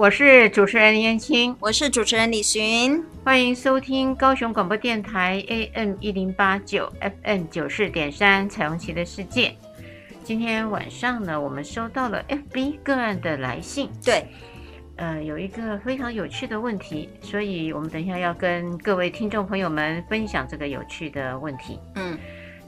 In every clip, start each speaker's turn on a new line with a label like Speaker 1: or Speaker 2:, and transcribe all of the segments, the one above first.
Speaker 1: 我是主持人燕青，
Speaker 2: 我是主持人李寻，
Speaker 1: 欢迎收听高雄广播电台 AM 一零八九 FM 九四点三彩虹旗的世界。今天晚上呢，我们收到了 FB 个案的来信，
Speaker 2: 对，
Speaker 1: 呃，有一个非常有趣的问题，所以我们等一下要跟各位听众朋友们分享这个有趣的问题。嗯。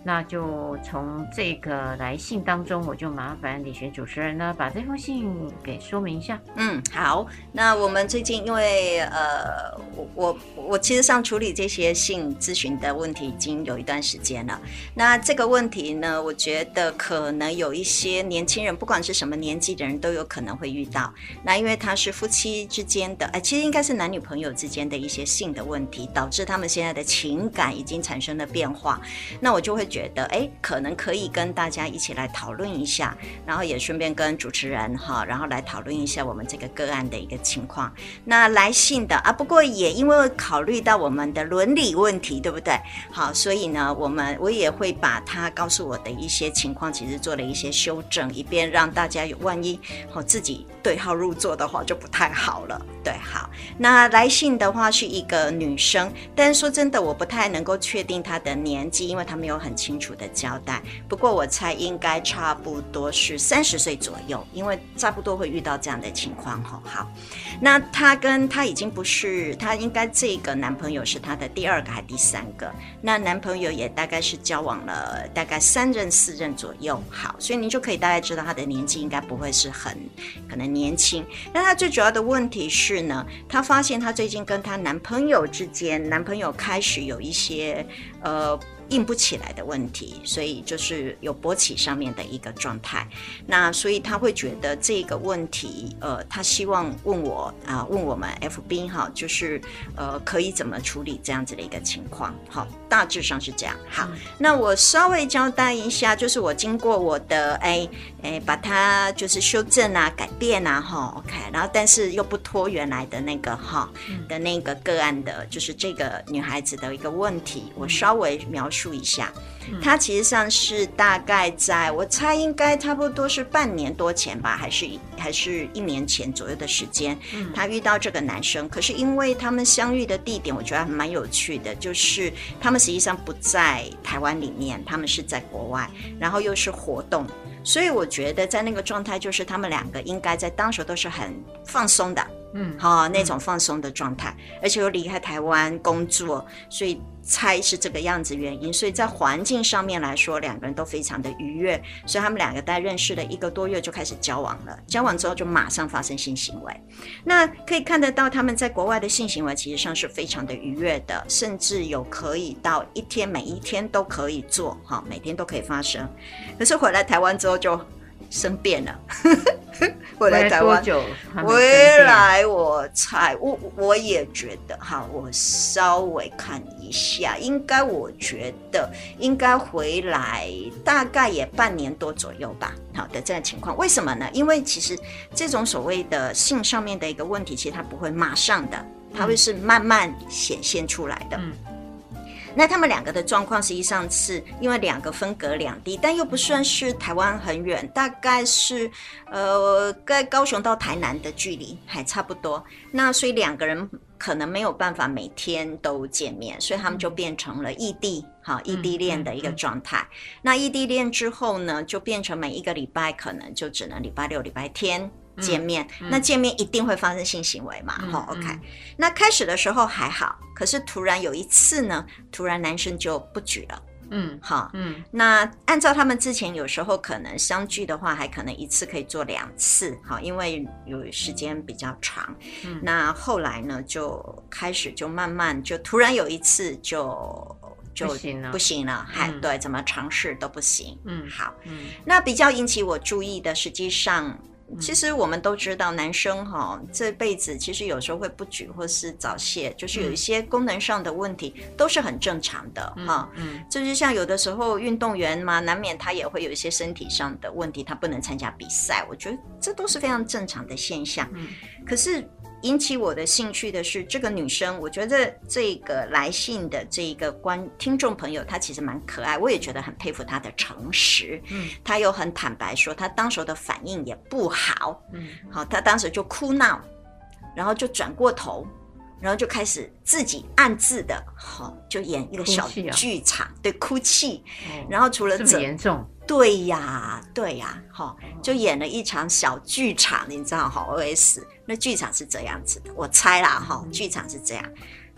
Speaker 1: 那就从这个来信当中，我就麻烦李寻主持人呢，把这封信给说明一下。
Speaker 2: 嗯，好。那我们最近因为呃，我我我其实上处理这些性咨询的问题已经有一段时间了。那这个问题呢，我觉得可能有一些年轻人，不管是什么年纪的人都有可能会遇到。那因为他是夫妻之间的，哎，其实应该是男女朋友之间的一些性的问题，导致他们现在的情感已经产生了变化。那我就会。觉得哎，可能可以跟大家一起来讨论一下，然后也顺便跟主持人哈，然后来讨论一下我们这个个案的一个情况。那来信的啊，不过也因为考虑到我们的伦理问题，对不对？好，所以呢，我们我也会把他告诉我的一些情况，其实做了一些修正，以便让大家有万一哦自己对号入座的话就不太好了。对，好，那来信的话是一个女生，但是说真的，我不太能够确定她的年纪，因为她没有很清楚的交代。不过我猜应该差不多是三十岁左右，因为差不多会遇到这样的情况。哈，好，那她跟她已经不是，她应该这个男朋友是她的第二个还第三个，那男朋友也大概是交往了大概三任四任左右。好，所以您就可以大概知道她的年纪应该不会是很可能年轻。那她最主要的问题。是呢，她发现她最近跟她男朋友之间，男朋友开始有一些呃。硬不起来的问题，所以就是有勃起上面的一个状态。那所以他会觉得这个问题，呃，他希望问我啊、呃，问我们 FB 哈，就是呃，可以怎么处理这样子的一个情况？好，大致上是这样。好，那我稍微交代一下，就是我经过我的哎哎，把它就是修正啊、改变啊，哈，OK，然后但是又不拖原来的那个哈的那个个案的，就是这个女孩子的一个问题，我稍微描述。注一下，他其实上是大概在我猜应该差不多是半年多前吧，还是还是一年前左右的时间，他遇到这个男生。可是因为他们相遇的地点，我觉得还蛮有趣的，就是他们实际上不在台湾里面，他们是在国外，然后又是活动，所以我觉得在那个状态，就是他们两个应该在当时都是很放松的，嗯，好，那种放松的状态，而且又离开台湾工作，所以。猜是这个样子原因，所以在环境上面来说，两个人都非常的愉悦，所以他们两个在认识了一个多月就开始交往了，交往之后就马上发生性行为。那可以看得到他们在国外的性行为其实上是非常的愉悦的，甚至有可以到一天每一天都可以做，哈，每天都可以发生。可是回来台湾之后就生变了。回来台湾，回来我猜我我也觉得哈，我稍微看一下，应该我觉得应该回来大概也半年多左右吧。好的这个情况，为什么呢？因为其实这种所谓的性上面的一个问题，其实它不会马上的，它会是慢慢显现出来的。嗯那他们两个的状况实际上是因为两个分隔两地，但又不算是台湾很远，大概是呃在高雄到台南的距离还差不多。那所以两个人可能没有办法每天都见面，所以他们就变成了异地，哈，异地恋的一个状态。那异地恋之后呢，就变成每一个礼拜可能就只能礼拜六、礼拜天。见面，那见面一定会发生性行为嘛？好、嗯嗯、OK。那开始的时候还好，可是突然有一次呢，突然男生就不举了。嗯，好，嗯。那按照他们之前有时候可能相聚的话，还可能一次可以做两次，好，因为有时间比较长。嗯。那后来呢，就开始就慢慢就突然有一次就就不行了，不行了，还、嗯、对，怎么尝试都不行。嗯，好。嗯。那比较引起我注意的，实际上。其实我们都知道，男生哈这辈子其实有时候会不举或是早泄，就是有一些功能上的问题都是很正常的哈。嗯，就是像有的时候运动员嘛，难免他也会有一些身体上的问题，他不能参加比赛。我觉得这都是非常正常的现象。嗯，可是。引起我的兴趣的是这个女生，我觉得这个来信的这一个观听众朋友，她其实蛮可爱，我也觉得很佩服她的诚实。嗯，她又很坦白说，她当时的反应也不好。嗯，好，她当时就哭闹，然后就转过头，然后就开始自己暗自的，好，就演一个小剧场，啊、对，哭泣。哦、然后除了这么
Speaker 1: 严重。
Speaker 2: 对呀，对呀，哈，就演了一场小剧场，你知道哈？OS 那剧场是这样子的，我猜啦哈，剧场是这样，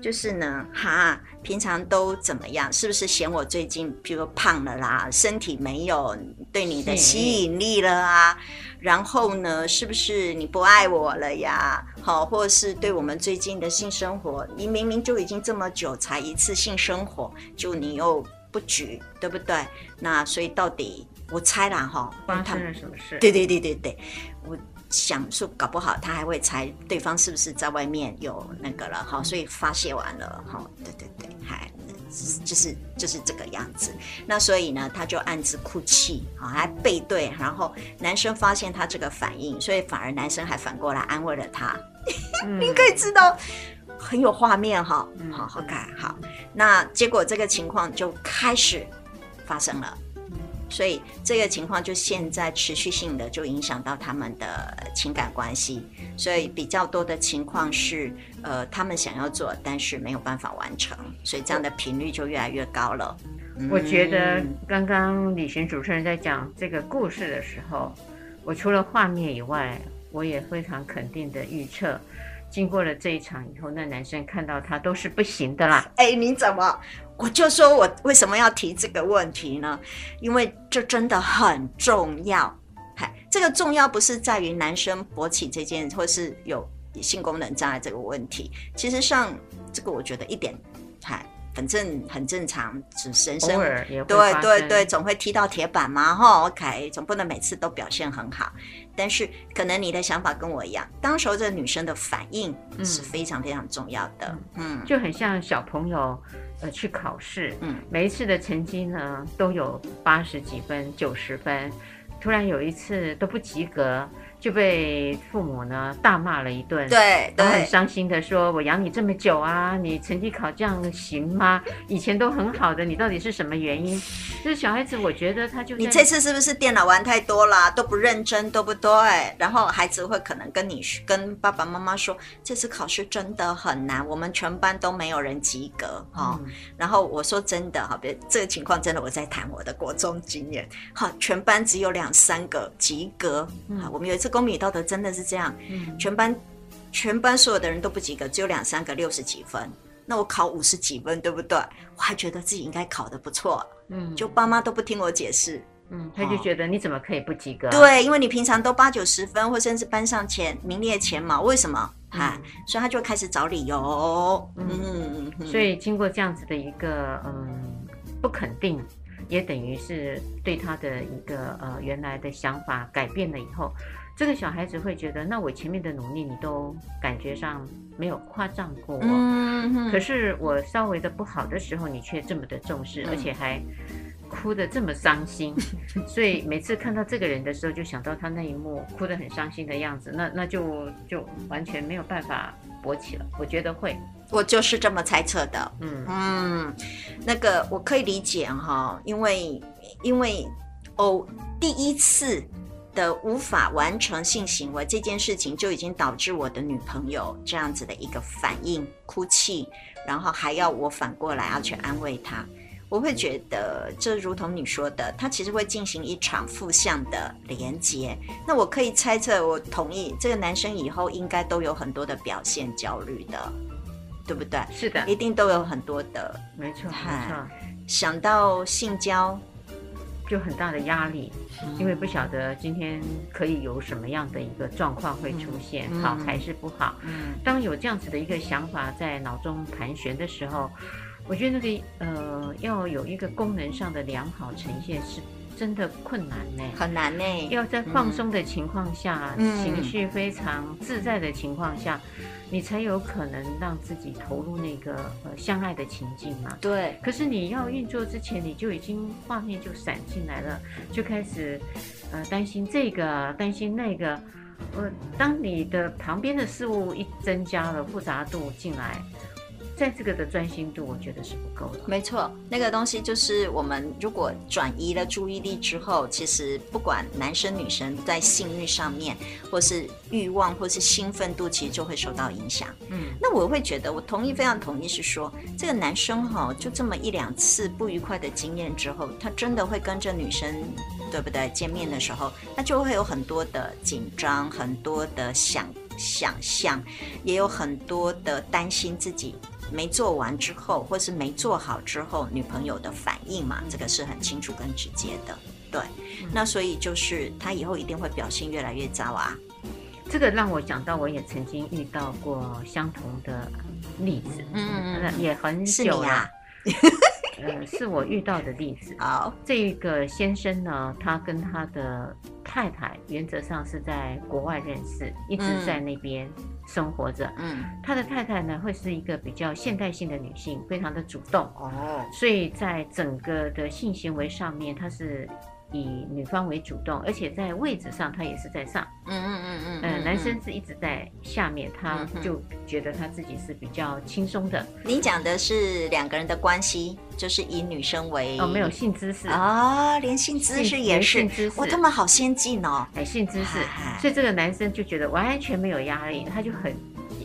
Speaker 2: 就是呢，哈，平常都怎么样？是不是嫌我最近，比如胖了啦，身体没有对你的吸引力了啊？然后呢，是不是你不爱我了呀？好，或者是对我们最近的性生活，你明明就已经这么久才一次性生活，就你又。不举，对不对？那所以到底我猜啦哈，
Speaker 1: 发生了什么事？
Speaker 2: 对对对对对，我想说搞不好他还会猜对方是不是在外面有那个了哈，所以发泄完了哈，对对对，还就是就是这个样子。那所以呢，他就暗自哭泣啊，还背对，然后男生发现他这个反应，所以反而男生还反过来安慰了他。嗯、你可以知道。很有画面哈，好好看好。那结果这个情况就开始发生了，所以这个情况就现在持续性的就影响到他们的情感关系。所以比较多的情况是，呃，他们想要做，但是没有办法完成，所以这样的频率就越来越高了。
Speaker 1: 我觉得刚刚李寻主持人在讲这个故事的时候，我除了画面以外，我也非常肯定的预测。经过了这一场以后，那男生看到他都是不行的啦。
Speaker 2: 哎，你怎么？我就说我为什么要提这个问题呢？因为这真的很重要。嗨，这个重要不是在于男生勃起这件，或是有性功能障碍这个问题。其实上，这个我觉得一点，嗨。反正很正常，只神生对对对，总会踢到铁板嘛，哈，OK，总不能每次都表现很好。但是可能你的想法跟我一样，当时候这女生的反应是非常非常重要的，
Speaker 1: 嗯，嗯。就很像小朋友呃去考试，嗯，每一次的成绩呢都有八十几分、九十分，突然有一次都不及格。就被父母呢大骂了一顿，
Speaker 2: 对，
Speaker 1: 都很伤心的说：“我养你这么久啊，你成绩考这样行吗？以前都很好的，你到底是什么原因？”就是小孩子，我觉得他就
Speaker 2: 你这次是不是电脑玩太多了，都不认真，对不对？然后孩子会可能跟你跟爸爸妈妈说：“这次考试真的很难，我们全班都没有人及格。”哈，然后我说真的哈，别这个情况真的，我在谈我的国中经验，哈，全班只有两三个及格。嗯，我们有一次。公民与道德真的是这样，嗯、全班全班所有的人都不及格，只有两三个六十几分。那我考五十几分，对不对？我还觉得自己应该考得不错，嗯，就爸妈都不听我解释，
Speaker 1: 嗯，他就觉得你怎么可以不及格？
Speaker 2: 对，因为你平常都八九十分，或甚至班上前名列前茅，为什么？哈、嗯，所以他就开始找理由，
Speaker 1: 嗯，嗯，所以经过这样子的一个嗯不肯定，也等于是对他的一个呃原来的想法改变了以后。这个小孩子会觉得，那我前面的努力你都感觉上没有夸张过我，嗯、可是我稍微的不好的时候，你却这么的重视，嗯、而且还哭得这么伤心，所以每次看到这个人的时候，就想到他那一幕哭得很伤心的样子，那那就就完全没有办法勃起了。我觉得会，
Speaker 2: 我就是这么猜测的。嗯嗯，那个我可以理解哈，因为因为哦，第一次。的无法完成性行为这件事情，就已经导致我的女朋友这样子的一个反应，哭泣，然后还要我反过来要去安慰她。我会觉得，这如同你说的，他其实会进行一场负向的连接。那我可以猜测，我同意这个男生以后应该都有很多的表现焦虑的，对不对？
Speaker 1: 是的，
Speaker 2: 一定都有很多的，
Speaker 1: 没错，没错。
Speaker 2: 想到性交。
Speaker 1: 就很大的压力，因为不晓得今天可以有什么样的一个状况会出现，嗯、好还是不好。嗯，当有这样子的一个想法在脑中盘旋的时候，我觉得那个呃，要有一个功能上的良好呈现是真的困难呢，
Speaker 2: 很难呢。
Speaker 1: 要在放松的情况下，
Speaker 2: 嗯、
Speaker 1: 情绪非常自在的情况下，嗯、你才有可能让自己投入那个呃相爱的情境嘛。
Speaker 2: 对。
Speaker 1: 可是你要运作之前，你就已经画面就闪进来了，就开始呃担心这个，担心那个。呃，当你的旁边的事物一增加了复杂度进来。在这个的专心度，我觉得是不够的。
Speaker 2: 没错，那个东西就是我们如果转移了注意力之后，其实不管男生女生在性欲上面，或是欲望，或是兴奋度，其实就会受到影响。嗯，那我会觉得，我同意，非常同意，是说这个男生哈，就这么一两次不愉快的经验之后，他真的会跟着女生，对不对？见面的时候，他就会有很多的紧张，很多的想想象，也有很多的担心自己。没做完之后，或是没做好之后，女朋友的反应嘛，这个是很清楚跟直接的。对，嗯、那所以就是他以后一定会表现越来越糟啊。
Speaker 1: 这个让我想到，我也曾经遇到过相同的例子，嗯，嗯也很久了。呃，是我遇到的例子。
Speaker 2: 好，
Speaker 1: 这个先生呢，他跟他的太太原则上是在国外认识，一直在那边生活着。嗯，他的太太呢，会是一个比较现代性的女性，非常的主动。哦，所以在整个的性行为上面，他是。以女方为主动，而且在位置上他也是在上，嗯嗯嗯嗯，呃，男生是一直在下面，他就觉得他自己是比较轻松的。
Speaker 2: 你讲的是两个人的关系，就是以女生为
Speaker 1: 哦，没有性姿势
Speaker 2: 啊，连性姿势也是哇，他们好先进哦，
Speaker 1: 哎，性姿势，所以这个男生就觉得完全没有压力，他就很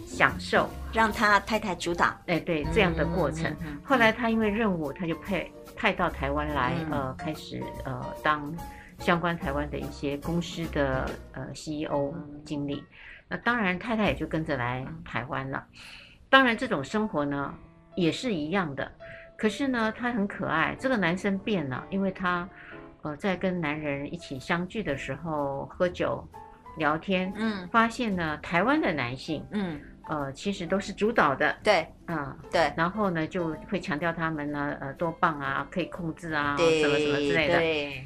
Speaker 1: 享受
Speaker 2: 让他太太主导，
Speaker 1: 哎，对这样的过程。后来他因为任务，他就配。派到台湾来，呃，开始呃当相关台湾的一些公司的呃 CEO 经理。那当然太太也就跟着来台湾了。当然这种生活呢也是一样的，可是呢他很可爱。这个男生变了，因为他呃在跟男人一起相聚的时候喝酒聊天，嗯，发现呢台湾的男性，嗯。呃，其实都是主导的，
Speaker 2: 对，嗯，对，
Speaker 1: 然后呢，就会强调他们呢，呃，多棒啊，可以控制啊，什么什么之类的。对。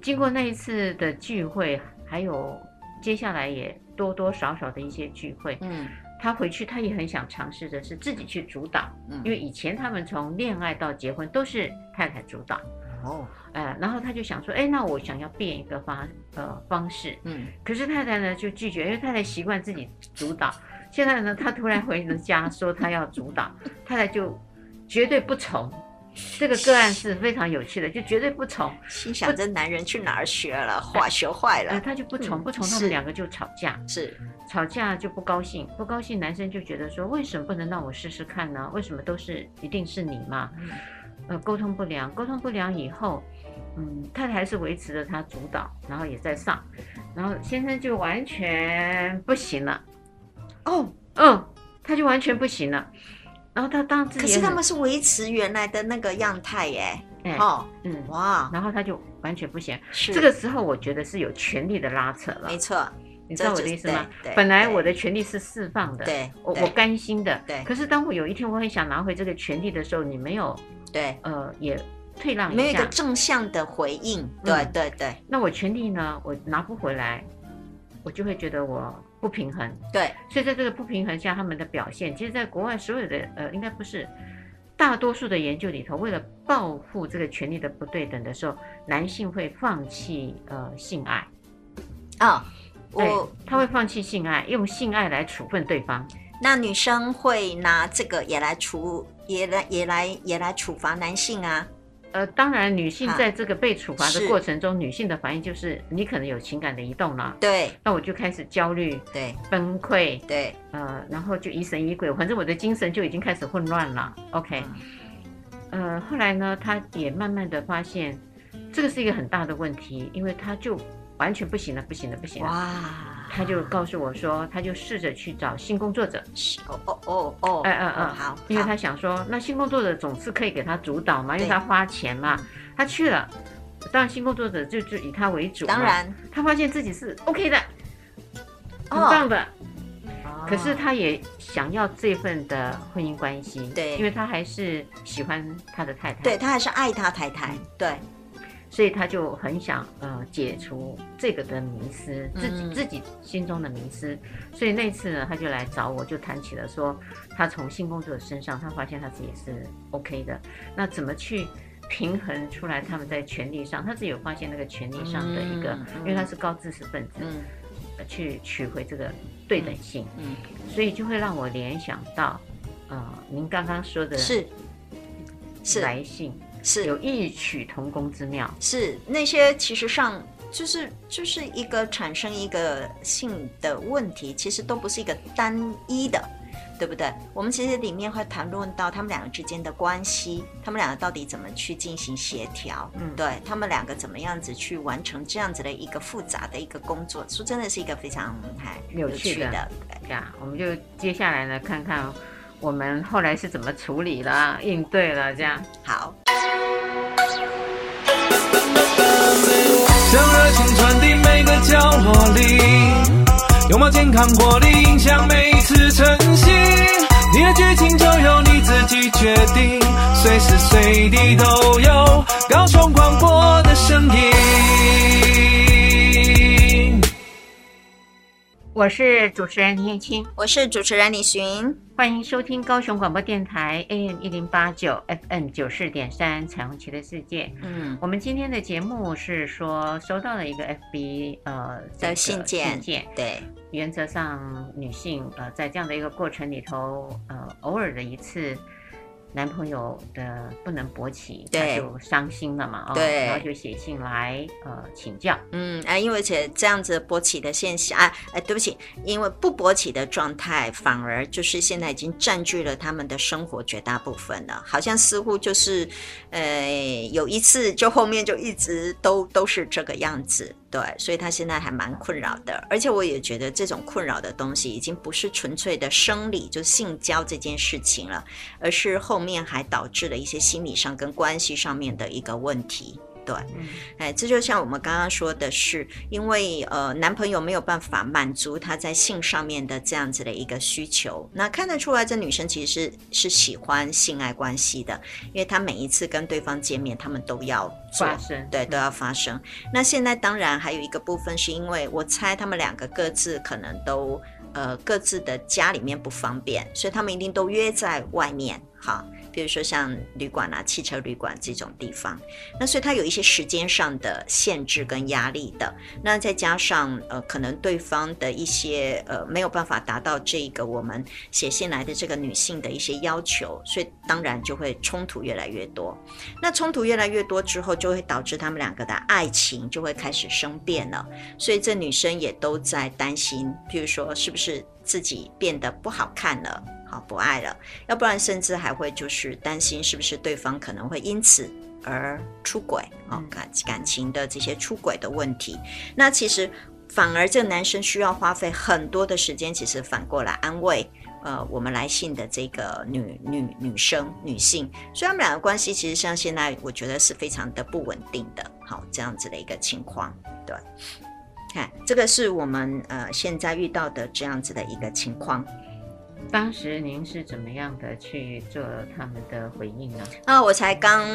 Speaker 1: 经过那一次的聚会，还有接下来也多多少少的一些聚会，嗯，他回去他也很想尝试的是自己去主导，嗯，因为以前他们从恋爱到结婚都是太太主导，哦，呃，然后他就想说，哎，那我想要变一个方呃方式，嗯，可是太太呢就拒绝，因为太太习惯自己主导。现在呢，他突然回了家，说他要主导，太太就绝对不从。这个个案是非常有趣的，就绝对不从。
Speaker 2: 心想这男人去哪儿学了，话学坏了。
Speaker 1: 呃，他就不从，不从，他们两个就吵架。
Speaker 2: 是，
Speaker 1: 吵架就不高兴，不高兴，男生就觉得说，为什么不能让我试试看呢？为什么都是一定是你嘛？呃，沟通不良，沟通不良以后，嗯，太太还是维持着他主导，然后也在上，然后先生就完全不行了。哦，嗯，他就完全不行了，然后他当自己，
Speaker 2: 可是他们是维持原来的那个样态耶，哎，哦，
Speaker 1: 嗯，哇，然后他就完全不行，是这个时候我觉得是有权力的拉扯了，
Speaker 2: 没错，
Speaker 1: 你知道我的意思吗？本来我的权力是释放的，对，我我甘心的，对，可是当我有一天我很想拿回这个权力的时候，你没有，对，呃，也退让一下，
Speaker 2: 没有一个正向的回应，对对对，
Speaker 1: 那我权利呢，我拿不回来，我就会觉得我。不平衡，
Speaker 2: 对，
Speaker 1: 所以在这个不平衡下，他们的表现，其实，在国外所有的呃，应该不是大多数的研究里头，为了报复这个权利的不对等的时候，男性会放弃呃性爱
Speaker 2: 啊，
Speaker 1: 我，他会放弃性爱，用性爱来处分对方。
Speaker 2: 那女生会拿这个也来处，也来也来也来处罚男性啊。
Speaker 1: 呃，当然，女性在这个被处罚的过程中，女性的反应就是你可能有情感的移动了，
Speaker 2: 对，
Speaker 1: 那我就开始焦虑，
Speaker 2: 对，
Speaker 1: 崩溃，
Speaker 2: 对，
Speaker 1: 呃，然后就疑神疑鬼，反正我的精神就已经开始混乱了。OK，呃，后来呢，他也慢慢的发现，这个是一个很大的问题，因为他就完全不行了，不行了，不行了，哇。他就告诉我说，他就试着去找性工作者。
Speaker 2: 哦哦哦哦，
Speaker 1: 哎哎哎，好，因为他想说，那性工作者总是可以给他主导嘛，因为他花钱嘛。他去了，当然性工作者就就以他为主。
Speaker 2: 当然，
Speaker 1: 他发现自己是 OK 的，很棒的。可是他也想要这份的婚姻关系，
Speaker 2: 对，
Speaker 1: 因为他还是喜欢他的太太，
Speaker 2: 对，他还是爱他太太，对。
Speaker 1: 所以他就很想呃解除这个的迷失，自己、嗯、自己心中的迷思。所以那次呢，他就来找我，就谈起了说，他从性工作者身上，他发现他自己是 OK 的。那怎么去平衡出来他们在权力上，他自己有发现那个权力上的一个，嗯、因为他是高知识分子，嗯、去取回这个对等性。嗯，所以就会让我联想到，呃，您刚刚说的是。是来信是有异曲同工之妙，
Speaker 2: 是那些其实上就是就是一个产生一个性的问题，其实都不是一个单一的，对不对？我们其实里面会谈论到他们两个之间的关系，他们两个到底怎么去进行协调，嗯，对他们两个怎么样子去完成这样子的一个复杂的一个工作，说真的是一个非常还有趣的，
Speaker 1: 对呀，我们就接下来呢看看。我们后来是怎么处理了、应对了？这样
Speaker 2: 好。
Speaker 3: 将热情传递每个角落里，拥抱健康活力，影响每一次晨曦。你的剧情就由你自己决定，随时随地都有高雄广播的声音。
Speaker 1: 我是主持人林燕青，
Speaker 2: 我是主持人李寻，
Speaker 1: 欢迎收听高雄广播电台 AM 一零八九 FM 九四点三彩虹旗的世界。嗯，我们今天的节目是说收到了一个 FB 呃
Speaker 2: 的信件，
Speaker 1: 信件。对，原则上女性呃在这样的一个过程里头呃偶尔的一次。男朋友的不能勃起，对，他就伤心了嘛，对，然后就写信来呃请教，
Speaker 2: 嗯，啊，因为且这样子勃起的现象啊，哎，对不起，因为不勃起的状态反而就是现在已经占据了他们的生活绝大部分了，好像似乎就是呃有一次就后面就一直都都是这个样子。对，所以他现在还蛮困扰的，而且我也觉得这种困扰的东西已经不是纯粹的生理，就性交这件事情了，而是后面还导致了一些心理上跟关系上面的一个问题。对，哎，这就像我们刚刚说的是，因为呃，男朋友没有办法满足他在性上面的这样子的一个需求，那看得出来，这女生其实是是喜欢性爱关系的，因为她每一次跟对方见面，他们都要
Speaker 1: 发生，
Speaker 2: 对，都要发生。那现在当然还有一个部分，是因为我猜他们两个各自可能都呃各自的家里面不方便，所以他们一定都约在外面，哈。比如说像旅馆啊、汽车旅馆这种地方，那所以它有一些时间上的限制跟压力的。那再加上呃，可能对方的一些呃没有办法达到这个我们写信来的这个女性的一些要求，所以当然就会冲突越来越多。那冲突越来越多之后，就会导致他们两个的爱情就会开始生变了。所以这女生也都在担心，譬如说是不是自己变得不好看了。好，不爱了，要不然甚至还会就是担心是不是对方可能会因此而出轨哦，感感情的这些出轨的问题。那其实反而这个男生需要花费很多的时间，其实反过来安慰呃我们来信的这个女女女生女性，所以他们两个关系其实像现在我觉得是非常的不稳定的，好，这样子的一个情况。对，看这个是我们呃现在遇到的这样子的一个情况。
Speaker 1: 当时您是怎么样的去做他们的回应呢？
Speaker 2: 啊，我才刚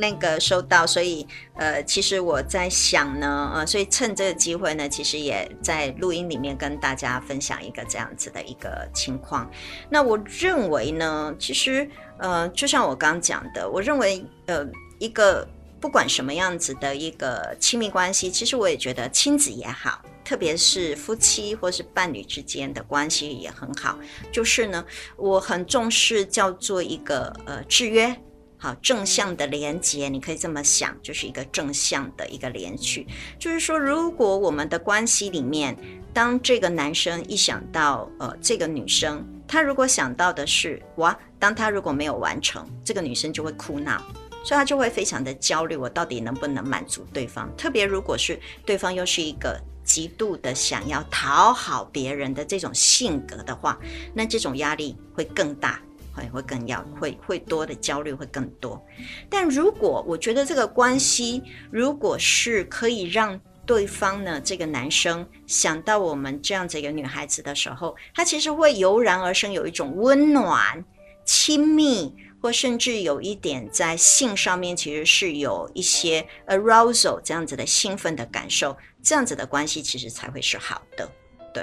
Speaker 2: 那个收到，所以呃，其实我在想呢，呃，所以趁这个机会呢，其实也在录音里面跟大家分享一个这样子的一个情况。那我认为呢，其实呃，就像我刚讲的，我认为呃，一个不管什么样子的一个亲密关系，其实我也觉得亲子也好。特别是夫妻或是伴侣之间的关系也很好，就是呢，我很重视叫做一个呃制约，好正向的连接，你可以这么想，就是一个正向的一个连续。就是说，如果我们的关系里面，当这个男生一想到呃这个女生，他如果想到的是哇，当他如果没有完成，这个女生就会哭闹，所以他就会非常的焦虑，我到底能不能满足对方？特别如果是对方又是一个。极度的想要讨好别人的这种性格的话，那这种压力会更大，会会更要会会多的焦虑会更多。但如果我觉得这个关系，如果是可以让对方呢，这个男生想到我们这样子一个女孩子的时候，他其实会油然而生有一种温暖、亲密。或甚至有一点在性上面其实是有一些 arousal 这样子的兴奋的感受，这样子的关系其实才会是好的。对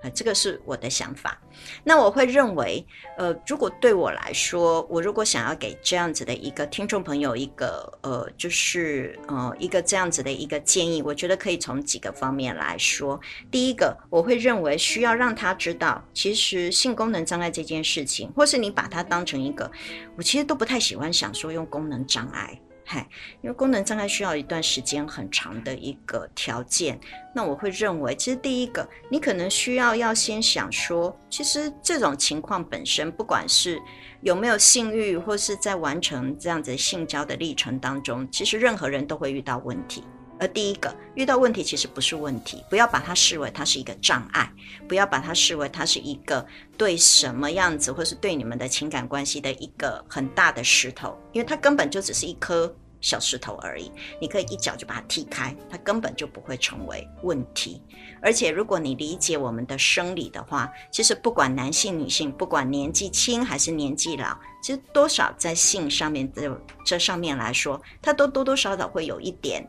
Speaker 2: 啊，这个是我的想法。那我会认为，呃，如果对我来说，我如果想要给这样子的一个听众朋友一个，呃，就是呃，一个这样子的一个建议，我觉得可以从几个方面来说。第一个，我会认为需要让他知道，其实性功能障碍这件事情，或是你把它当成一个，我其实都不太喜欢想说用功能障碍。嗨，因为功能障碍需要一段时间很长的一个条件，那我会认为，其实第一个，你可能需要要先想说，其实这种情况本身，不管是有没有性欲，或是在完成这样子性交的历程当中，其实任何人都会遇到问题。而第一个遇到问题，其实不是问题，不要把它视为它是一个障碍，不要把它视为它是一个对什么样子，或是对你们的情感关系的一个很大的石头，因为它根本就只是一颗小石头而已，你可以一脚就把它踢开，它根本就不会成为问题。而且，如果你理解我们的生理的话，其实不管男性、女性，不管年纪轻还是年纪老，其实多少在性上面这这上面来说，它都多多少少会有一点，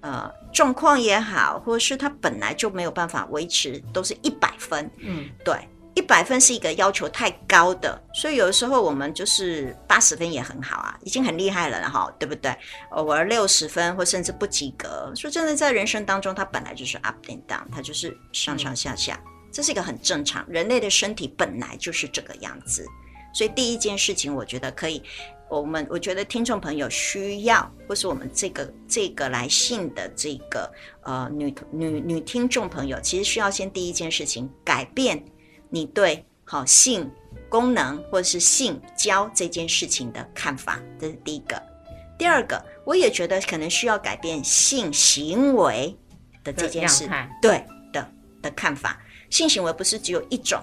Speaker 2: 呃，状况也好，或者是他本来就没有办法维持都是一百分。嗯，对。一百分是一个要求太高的，所以有的时候我们就是八十分也很好啊，已经很厉害了哈，对不对？偶尔六十分或甚至不及格，说真的，在人生当中，它本来就是 up and down，它就是上上下下，这是一个很正常，人类的身体本来就是这个样子。所以第一件事情，我觉得可以，我们我觉得听众朋友需要，或是我们这个这个来信的这个呃女女女听众朋友，其实需要先第一件事情改变。你对好性功能或者是性交这件事情的看法，这是第一个。第二个，我也觉得可能需要改变性行为的这件事，对的的看法。性行为不是只有一种。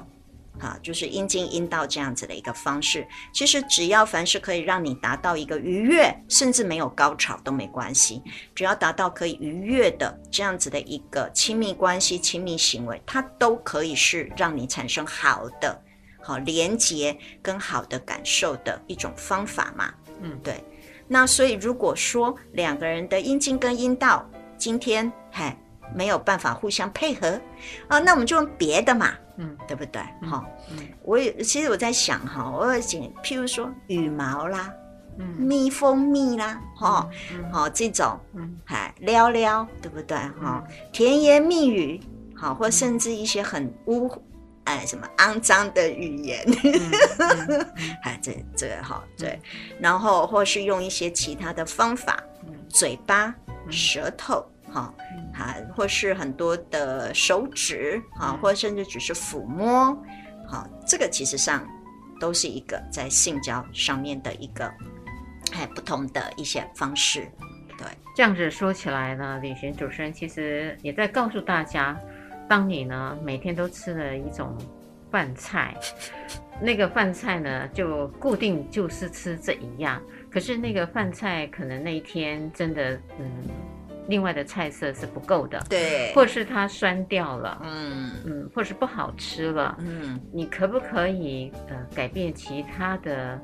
Speaker 2: 哈，就是阴茎、阴道这样子的一个方式。其实只要凡是可以让你达到一个愉悦，甚至没有高潮都没关系。只要达到可以愉悦的这样子的一个亲密关系、亲密行为，它都可以是让你产生好的、好连接跟好的感受的一种方法嘛。嗯，对。那所以如果说两个人的阴茎跟阴道今天嘿没有办法互相配合啊，那我们就用别的嘛。嗯，对不对？好，嗯，我也其实我在想哈，我会想，譬如说羽毛啦，嗯，蜜蜂蜜啦，哈，好这种，嗯，还撩撩，对不对？哈，甜言蜜语，好，或甚至一些很污，哎，什么肮脏的语言，哎，这这个哈，对，然后或是用一些其他的方法，嘴巴、舌头。好，啊，或是很多的手指，啊，或甚至只是抚摸，好，这个其实上都是一个在性交上面的一个还不同的一些方式。对，
Speaker 1: 这样子说起来呢，李寻主持人其实也在告诉大家，当你呢每天都吃了一种饭菜，那个饭菜呢就固定就是吃这一样，可是那个饭菜可能那一天真的，嗯。另外的菜色是不够的，
Speaker 2: 对，
Speaker 1: 或是它酸掉了，嗯。嗯，或是不好吃了，嗯，你可不可以呃改变其他的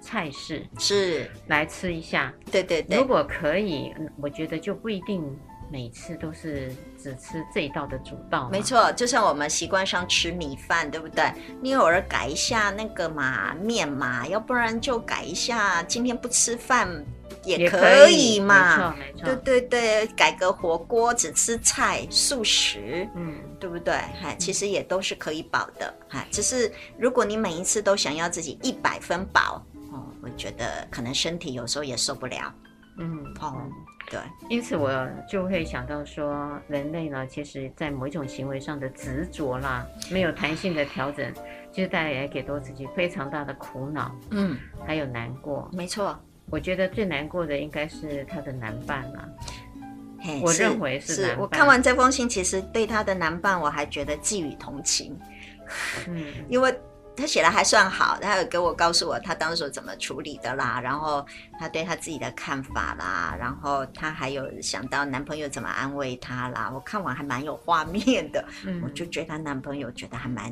Speaker 1: 菜式，
Speaker 2: 是。
Speaker 1: 来吃一下？
Speaker 2: 对对对，
Speaker 1: 如果可以，我觉得就不一定每次都是只吃这一道的主道。
Speaker 2: 没错，就像我们习惯上吃米饭，对不对？你偶尔改一下那个嘛面嘛，要不然就改一下，今天不吃饭。也可以嘛，没错，没错，对对对，改个火锅只吃菜素食，嗯，对不对？哈，其实也都是可以饱的，哈，只是如果你每一次都想要自己一百分饱，哦，我觉得可能身体有时候也受不了，嗯，哦，对，
Speaker 1: 因此我就会想到说，人类呢，其实在某一种行为上的执着啦，没有弹性的调整，其实带来给多自己非常大的苦恼，嗯，还有难过，
Speaker 2: 没错。
Speaker 1: 我觉得最难过的应该是他的男伴啦，我认为是，是。
Speaker 2: 我看完这封信，其实对他的男伴我还觉得寄予同情，嗯，因为他写的还算好，他有给我告诉我他当时怎么处理的啦，然后他对他自己的看法啦，然后他还有想到男朋友怎么安慰他啦，我看完还蛮有画面的，嗯，我就觉得他男朋友觉得还蛮。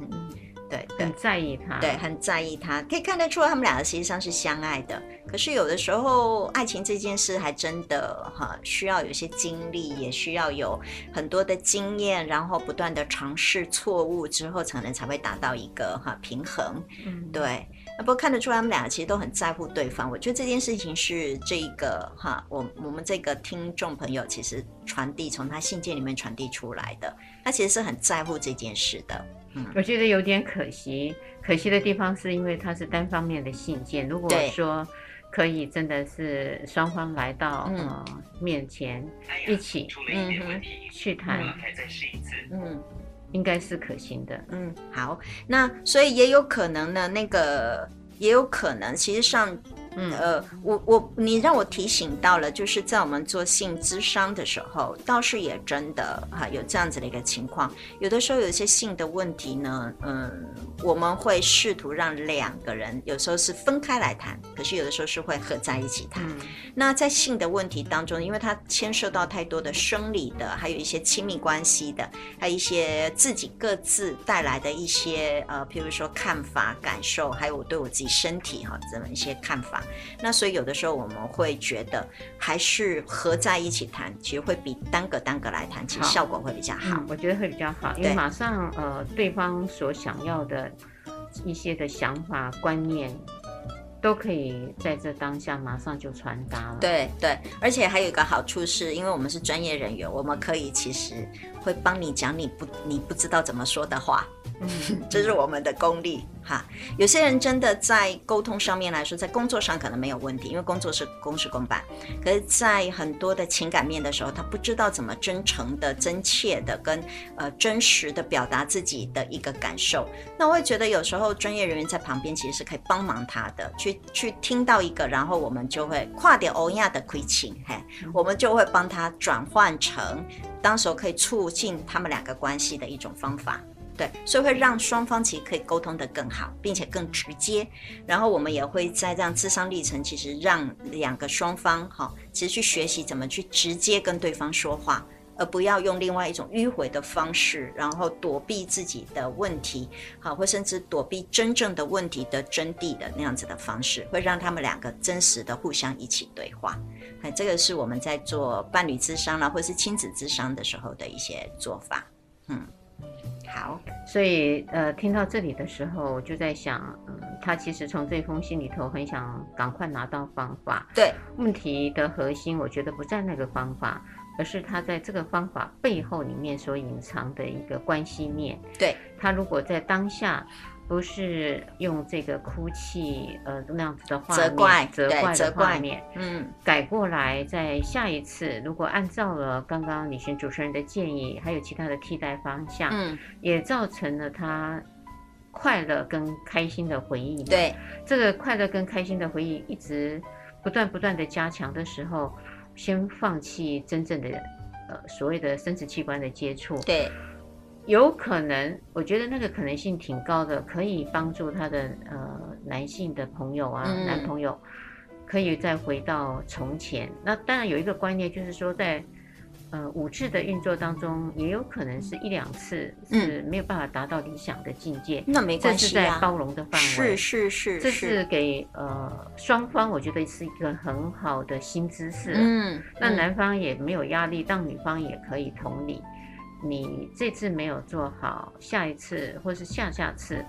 Speaker 2: 嗯对，
Speaker 1: 很在意他，
Speaker 2: 对，很在意他，可以看得出来他们两个实际上是相爱的。可是有的时候，爱情这件事还真的哈，需要有些经历，也需要有很多的经验，然后不断的尝试错误之后，才能才会达到一个哈平衡。嗯，对。不过看得出来他们两个其实都很在乎对方。我觉得这件事情是这个哈，我我们这个听众朋友其实传递从他信件里面传递出来的，他其实是很在乎这件事的。
Speaker 1: 嗯，我觉得有点可惜，可惜的地方是因为它是单方面的信件。如果说可以真的是双方来到呃面前一起嗯哼去谈，嗯，应该是可行的。
Speaker 2: 嗯，好，那所以也有可能呢，那个也有可能，其实上。嗯呃，我我你让我提醒到了，就是在我们做性咨商的时候，倒是也真的哈、啊、有这样子的一个情况。有的时候有一些性的问题呢，嗯，我们会试图让两个人有时候是分开来谈，可是有的时候是会合在一起谈。嗯、那在性的问题当中，因为它牵涉到太多的生理的，还有一些亲密关系的，还有一些自己各自带来的一些呃，譬如说看法、感受，还有我对我自己身体哈这么一些看法。那所以有的时候我们会觉得，还是合在一起谈，其实会比单个单个来谈，其实效果会比较好。
Speaker 1: 嗯，我觉得会比较好，因为马上呃，对方所想要的一些的想法观念，都可以在这当下马上就传达了。
Speaker 2: 对对，而且还有一个好处是，因为我们是专业人员，我们可以其实会帮你讲你不你不知道怎么说的话。嗯，这是我们的功力哈。有些人真的在沟通上面来说，在工作上可能没有问题，因为工作是公事公办。可是，在很多的情感面的时候，他不知道怎么真诚的、真切的跟呃真实的表达自己的一个感受。那我会觉得有时候专业人员在旁边其实是可以帮忙他的，去去听到一个，然后我们就会跨点欧亚的亏情，嘿，我们就会帮他转换成当时候可以促进他们两个关系的一种方法。对，所以会让双方其实可以沟通得更好，并且更直接。然后我们也会在这样智商历程，其实让两个双方哈，其实去学习怎么去直接跟对方说话，而不要用另外一种迂回的方式，然后躲避自己的问题，好，或甚至躲避真正的问题的真谛的那样子的方式，会让他们两个真实的互相一起对话。哎，这个是我们在做伴侣智商啦，或是亲子智商的时候的一些做法，嗯。好，
Speaker 1: 所以呃，听到这里的时候，我就在想，嗯，他其实从这封信里头很想赶快拿到方法。
Speaker 2: 对，
Speaker 1: 问题的核心，我觉得不在那个方法，而是他在这个方法背后里面所隐藏的一个关系面。
Speaker 2: 对，
Speaker 1: 他如果在当下。不是用这个哭泣，呃，那样子的画面，责怪，责怪的画面，嗯，改过来，在下一次，如果按照了刚刚李寻主持人的建议，还有其他的替代方向，嗯，也造成了他快乐跟开心的回忆。
Speaker 2: 对，
Speaker 1: 这个快乐跟开心的回忆一直不断不断的加强的时候，先放弃真正的，呃，所谓的生殖器官的接触。
Speaker 2: 对。
Speaker 1: 有可能，我觉得那个可能性挺高的，可以帮助他的呃男性的朋友啊，嗯、男朋友可以再回到从前。那当然有一个观念，就是说在呃五次的运作当中，也有可能是一两次是没有办法达到理想的境界。
Speaker 2: 那没关系啊，
Speaker 1: 这是在包容的范围。
Speaker 2: 是是是，
Speaker 1: 这是给呃双方，我觉得是一个很好的新姿势。嗯，那男方也没有压力，让女方也可以同理。你这次没有做好，下一次或是下下次，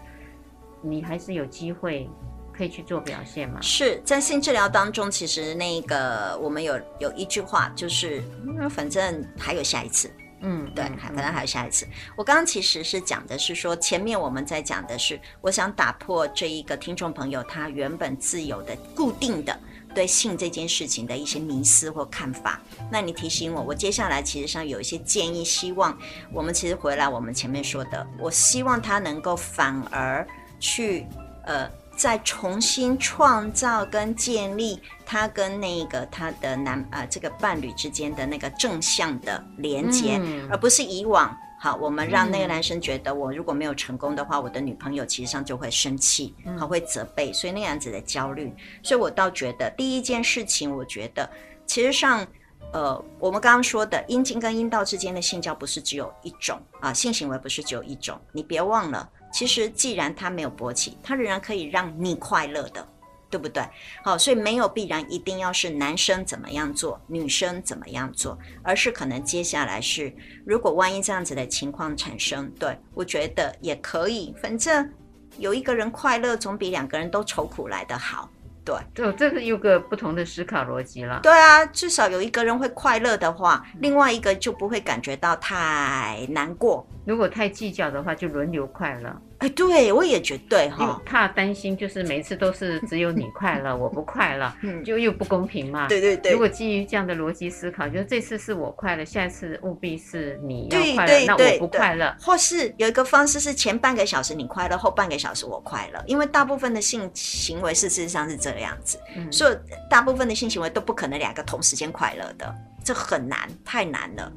Speaker 1: 你还是有机会可以去做表现嘛？
Speaker 2: 是在性治疗当中，其实那个我们有有一句话，就是反正还有下一次。嗯，对，反正还有下一次。我刚刚其实是讲的是说，前面我们在讲的是，我想打破这一个听众朋友他原本自由的固定的。对性这件事情的一些迷思或看法，那你提醒我，我接下来其实上有一些建议，希望我们其实回来我们前面说的，我希望他能够反而去呃再重新创造跟建立他跟那个他的男啊、呃、这个伴侣之间的那个正向的连接，嗯、而不是以往。好，我们让那个男生觉得，我如果没有成功的话，嗯、我的女朋友其实上就会生气，他会责备，所以那样子的焦虑。所以我倒觉得第一件事情，我觉得其实上，呃，我们刚刚说的阴茎跟阴道之间的性交不是只有一种啊，性行为不是只有一种。你别忘了，其实既然他没有勃起，他仍然可以让你快乐的。对不对？好，所以没有必然一定要是男生怎么样做，女生怎么样做，而是可能接下来是，如果万一这样子的情况产生，对，我觉得也可以，反正有一个人快乐总比两个人都愁苦来得好。对，
Speaker 1: 这，这是有个不同的思考逻辑了。
Speaker 2: 对啊，至少有一个人会快乐的话，另外一个就不会感觉到太难过。
Speaker 1: 如果太计较的话，就轮流快乐。
Speaker 2: 哎，对，我也觉得对哈，
Speaker 1: 怕担心就是每次都是只有你快乐，我不快乐，嗯，就又不公平嘛。
Speaker 2: 对对对。
Speaker 1: 如果基于这样的逻辑思考，就是这次是我快乐，下一次务必是你要快乐，那我不快乐。
Speaker 2: 或是有一个方式是前半个小时你快乐，后半个小时我快乐，因为大部分的性行为事实上是这个样子，嗯，所以大部分的性行为都不可能两个同时间快乐的，这很难，太难了，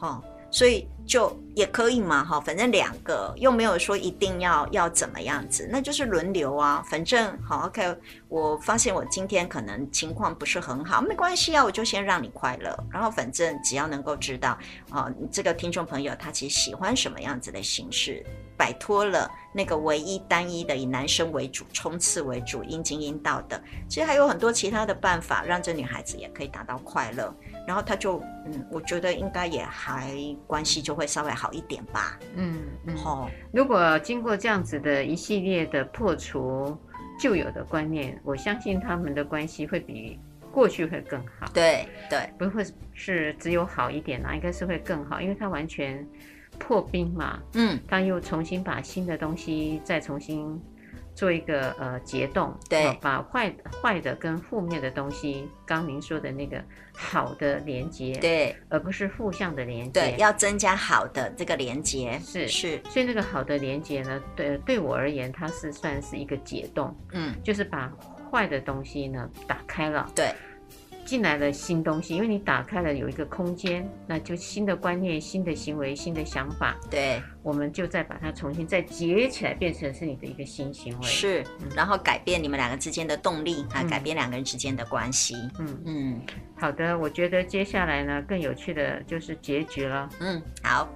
Speaker 2: 哦。所以就也可以嘛，哈，反正两个又没有说一定要要怎么样子，那就是轮流啊。反正好，OK，我发现我今天可能情况不是很好，没关系啊，我就先让你快乐。然后反正只要能够知道啊，这个听众朋友他其实喜欢什么样子的形式，摆脱了那个唯一单一的以男生为主、冲刺为主、阴茎阴道的，其实还有很多其他的办法，让这女孩子也可以达到快乐。然后他就嗯，我觉得应该也还关系就会稍微好一点吧。
Speaker 1: 嗯嗯。好、哦，如果经过这样子的一系列的破除旧有的观念，我相信他们的关系会比过去会更好。
Speaker 2: 对对，
Speaker 1: 不会是只有好一点啦，应该是会更好，因为他完全破冰嘛。嗯。他又重新把新的东西再重新。做一个呃结冻，
Speaker 2: 对，
Speaker 1: 把坏坏的跟负面的东西，刚您说的那个好的连接，
Speaker 2: 对，
Speaker 1: 而不是负向的连接，
Speaker 2: 对，要增加好的这个连接，
Speaker 1: 是。是，所以那个好的连接呢，对对我而言，它是算是一个解冻，嗯，就是把坏的东西呢打开了，
Speaker 2: 对。
Speaker 1: 进来了新东西，因为你打开了有一个空间，那就新的观念、新的行为、新的想法。
Speaker 2: 对，
Speaker 1: 我们就再把它重新再结起来，变成是你的一个新行为。
Speaker 2: 是，嗯、然后改变你们两个之间的动力，啊，改变两个人之间的关系。
Speaker 1: 嗯嗯，好的，我觉得接下来呢，更有趣的就是结局了。
Speaker 2: 嗯，好。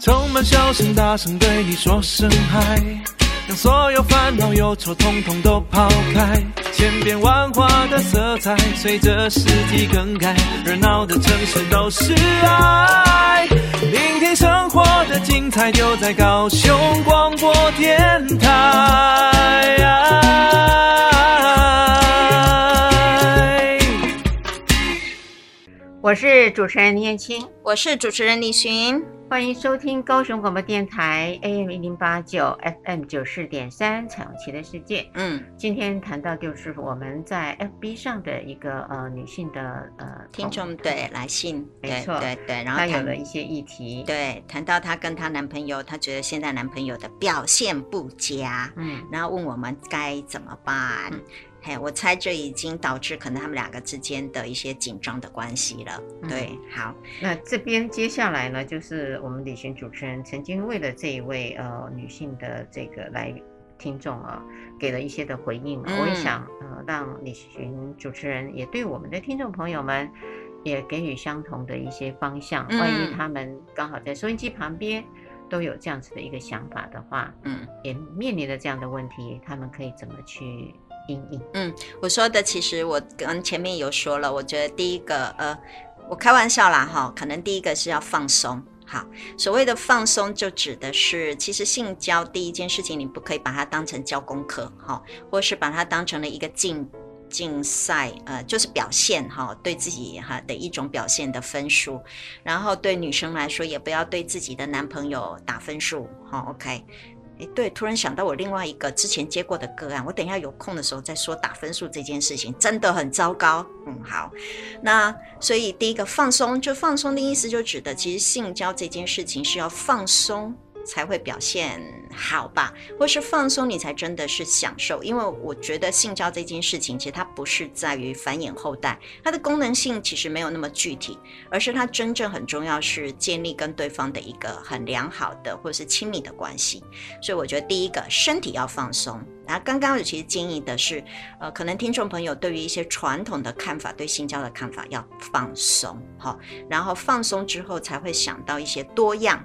Speaker 3: 充满笑声，大声对你说声嗨。将所有烦恼忧愁统统都抛开，千变万化的色彩随着四季更改，热闹的城市都是爱。聆听生活的精彩，就在高雄广播电台。
Speaker 1: 我是主持人林燕青，
Speaker 2: 我是主持人李寻。
Speaker 1: 欢迎收听高雄广播电台 AM 一零八九 FM 九四点三彩虹旗的世界。嗯，今天谈到就是我们在 FB 上的一个呃女性的呃
Speaker 2: 听众对来信，
Speaker 1: 没错。
Speaker 2: 对对，然后谈
Speaker 1: 有了一些议题，
Speaker 2: 对，谈到她跟她男朋友，她觉得现在男朋友的表现不佳，嗯，然后问我们该怎么办。嗯嘿，我猜这已经导致可能他们两个之间的一些紧张的关系了。嗯、对，好，
Speaker 1: 那这边接下来呢，就是我们李寻主持人曾经为了这一位呃女性的这个来听众啊，给了一些的回应。嗯、我也想呃让李寻主持人也对我们的听众朋友们也给予相同的一些方向。万一他们刚好在收音机旁边都有这样子的一个想法的话，嗯，也面临着这样的问题，他们可以怎么去？
Speaker 2: 嗯嗯，我说的其实我跟前面有说了，我觉得第一个呃，我开玩笑啦哈，可能第一个是要放松。好，所谓的放松就指的是，其实性交第一件事情，你不可以把它当成交功课哈，或是把它当成了一个竞竞赛，呃，就是表现哈，对自己哈的一种表现的分数。然后对女生来说，也不要对自己的男朋友打分数。好，OK。对，突然想到我另外一个之前接过的个案，我等一下有空的时候再说打分数这件事情，真的很糟糕。嗯，好，那所以第一个放松，就放松的意思就指的，其实性交这件事情是要放松才会表现好吧，或是放松你才真的是享受。因为我觉得性交这件事情，其实它不是在于繁衍后代，它的功能性其实没有那么具体，而是它真正很重要是建立跟对方的一个很良好的或是亲密的关系。所以我觉得第一个身体要放松。然后刚刚我其实建议的是，呃，可能听众朋友对于一些传统的看法，对性交的看法要放松，好，然后放松之后才会想到一些多样。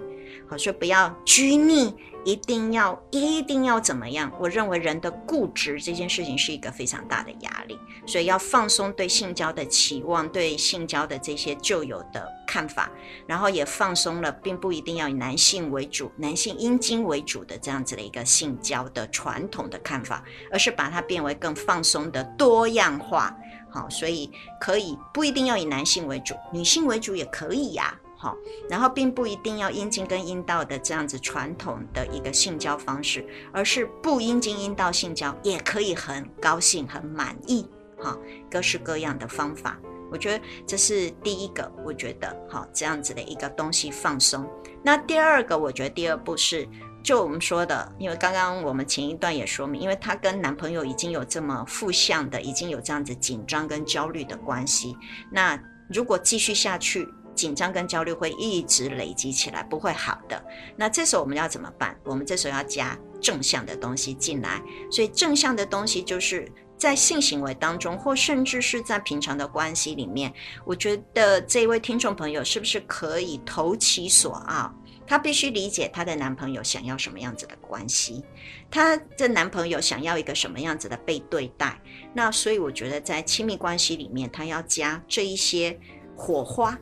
Speaker 2: 好，所以不要拘泥，一定要一定要怎么样？我认为人的固执这件事情是一个非常大的压力，所以要放松对性交的期望，对性交的这些旧有的看法，然后也放松了，并不一定要以男性为主、男性阴茎为主的这样子的一个性交的传统的看法，而是把它变为更放松的多样化。好，所以可以不一定要以男性为主，女性为主也可以呀、好，然后并不一定要阴茎跟阴道的这样子传统的一个性交方式，而是不阴茎阴道性交也可以很高兴、很满意。哈，各式各样的方法，我觉得这是第一个。我觉得好这样子的一个东西放松。那第二个，我觉得第二步是就我们说的，因为刚刚我们前一段也说明，因为她跟男朋友已经有这么负向的，已经有这样子紧张跟焦虑的关系。那如果继续下去，紧张跟焦虑会一直累积起来，不会好的。那这时候我们要怎么办？我们这时候要加正向的东西进来。所以正向的东西就是在性行为当中，或甚至是在平常的关系里面，我觉得这位听众朋友是不是可以投其所好？她必须理解她的男朋友想要什么样子的关系，她的男朋友想要一个什么样子的被对待。那所以我觉得在亲密关系里面，她要加这一些火花。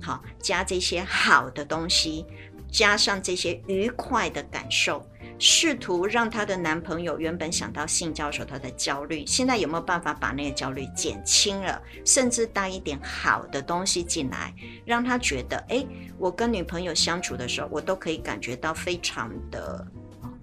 Speaker 2: 好，加这些好的东西，加上这些愉快的感受，试图让她的男朋友原本想到性交时候他的焦虑，现在有没有办法把那个焦虑减轻了？甚至带一点好的东西进来，让他觉得，诶，我跟女朋友相处的时候，我都可以感觉到非常的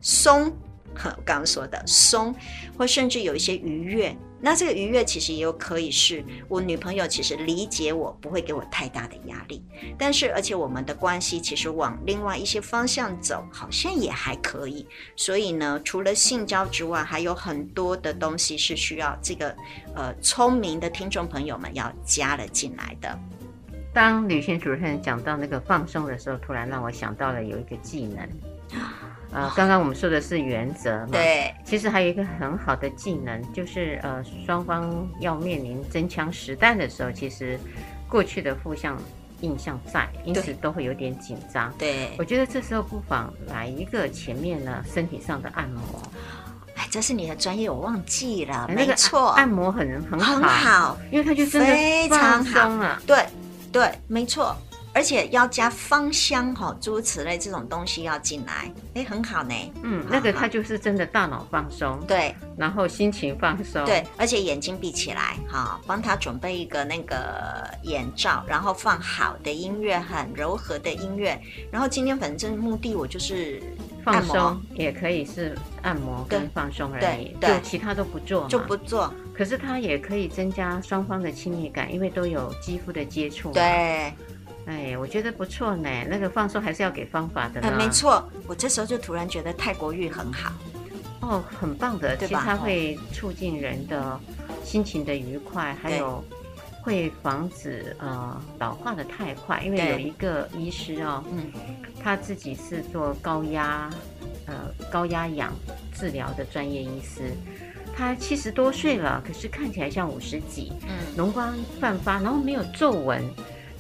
Speaker 2: 松。我刚刚说的松，或甚至有一些愉悦。那这个愉悦其实也有可以是我女朋友其实理解我，不会给我太大的压力。但是而且我们的关系其实往另外一些方向走，好像也还可以。所以呢，除了性交之外，还有很多的东西是需要这个呃聪明的听众朋友们要加了进来的。
Speaker 1: 当女性主持人讲到那个放松的时候，突然让我想到了有一个技能。呃，刚刚我们说的是原则嘛，
Speaker 2: 对，
Speaker 1: 其实还有一个很好的技能，就是呃，双方要面临真枪实弹的时候，其实过去的负向印象在，因此都会有点紧张。
Speaker 2: 对，
Speaker 1: 我觉得这时候不妨来一个前面呢身体上的按摩。
Speaker 2: 哎，这是你的专业，我忘记了，
Speaker 1: 没错，按摩很很好，
Speaker 2: 很好，
Speaker 1: 因为它就真的
Speaker 2: 非常
Speaker 1: 放松了。
Speaker 2: 对，对，没错。而且要加芳香哈，诸如此类这种东西要进来，哎，很好呢。
Speaker 1: 嗯，那个它就是真的大脑放松，
Speaker 2: 对，
Speaker 1: 然后心情放松，
Speaker 2: 对，而且眼睛闭起来，哈，帮他准备一个那个眼罩，然后放好的音乐，很柔和的音乐。然后今天反正目的我就是
Speaker 1: 放松，也可以是按摩跟放松而已，对，就其他都不做，
Speaker 2: 就不做。
Speaker 1: 可是它也可以增加双方的亲密感，因为都有肌肤的接触，
Speaker 2: 对。
Speaker 1: 哎，我觉得不错呢。那个放松还是要给方法的呢。
Speaker 2: 哎，没错，我这时候就突然觉得泰国浴很好。
Speaker 1: 哦，很棒的，
Speaker 2: 对吧？
Speaker 1: 其实它会促进人的心情的愉快，还有会防止呃老化的太快。因为有一个医师哦，嗯，他自己是做高压呃高压氧治疗的专业医师，他七十多岁了，可是看起来像五十几，嗯，容光焕发，然后没有皱纹。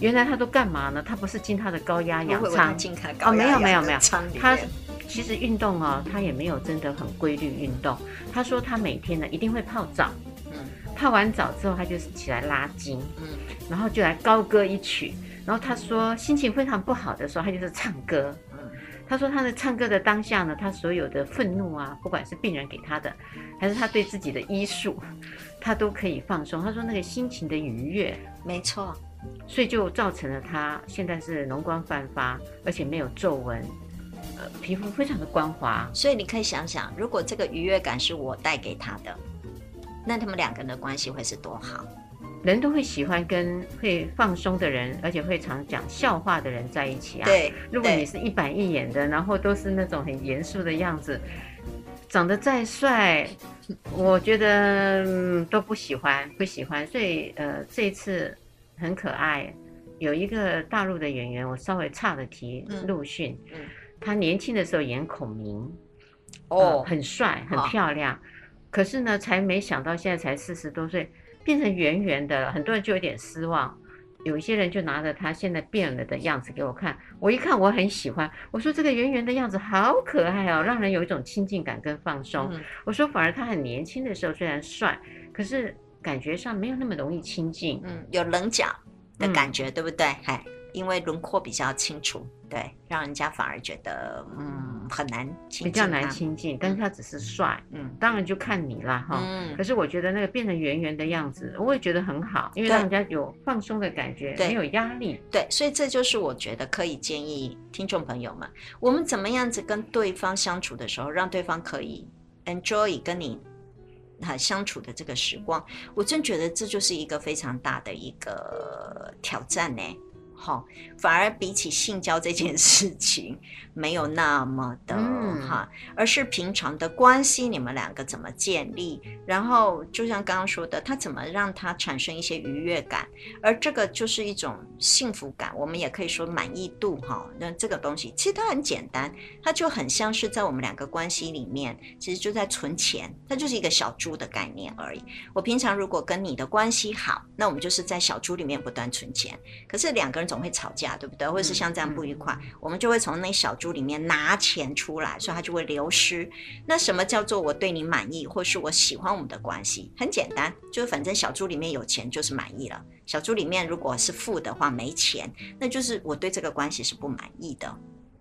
Speaker 1: 原来他都干嘛呢？他不是进他的高压氧舱哦，没有没有没有，他其实运动哦，他也没有真的很规律运动。他说他每天呢一定会泡澡，嗯，泡完澡之后他就起来拉筋，嗯，然后就来高歌一曲。然后他说心情非常不好的时候，他就是唱歌，嗯，他说他在唱歌的当下呢，他所有的愤怒啊，不管是病人给他的，还是他对自己的医术，他都可以放松。他说那个心情的愉悦，
Speaker 2: 没错。
Speaker 1: 所以就造成了他现在是容光焕发，而且没有皱纹，呃，皮肤非常的光滑。
Speaker 2: 所以你可以想想，如果这个愉悦感是我带给他的，那他们两个人的关系会是多好？
Speaker 1: 人都会喜欢跟会放松的人，而且会常讲笑话的人在一起啊。
Speaker 2: 对，
Speaker 1: 如果你是一板一眼的，然后都是那种很严肃的样子，长得再帅，我觉得、嗯、都不喜欢，不喜欢。所以呃，这一次很可爱，有一个大陆的演员，我稍微差的题，陆逊、嗯，他年轻的时候演孔明，哦、呃，很帅，很漂亮，哦、可是呢，才没想到现在才四十多岁。变成圆圆的了，很多人就有点失望。有一些人就拿着他现在变了的样子给我看，我一看我很喜欢。我说这个圆圆的样子好可爱哦，让人有一种亲近感跟放松。嗯、我说反而他很年轻的时候虽然帅，可是感觉上没有那么容易亲近，
Speaker 2: 嗯，有棱角的感觉，嗯、对不对？嗨。因为轮廓比较清楚，对，让人家反而觉得嗯很难亲近，
Speaker 1: 比较难亲近。但是他只是帅，嗯，当然就看你啦哈。嗯，可是我觉得那个变成圆圆的样子，我也觉得很好，因为让人家有放松的感觉，对没有压力。
Speaker 2: 对，所以这就是我觉得可以建议听众朋友们，我们怎么样子跟对方相处的时候，让对方可以 enjoy 跟你他相处的这个时光。我真觉得这就是一个非常大的一个挑战呢。好，反而比起性交这件事情，没有那么的哈，嗯、而是平常的关系，你们两个怎么建立？然后就像刚刚说的，他怎么让他产生一些愉悦感？而这个就是一种幸福感，我们也可以说满意度哈。那这个东西其实它很简单，它就很像是在我们两个关系里面，其实就在存钱，它就是一个小猪的概念而已。我平常如果跟你的关系好，那我们就是在小猪里面不断存钱。可是两个人总会吵架，对不对？或者是像这样不愉快，我们就会从那小猪里面拿钱出来，所以它就会流失。那什么叫做我对你满意，或是我喜欢我们的关系？很简单，就是反正小猪里面有钱就是满意了。小猪里面如果是负的话，没钱，那就是我对这个关系是不满意的。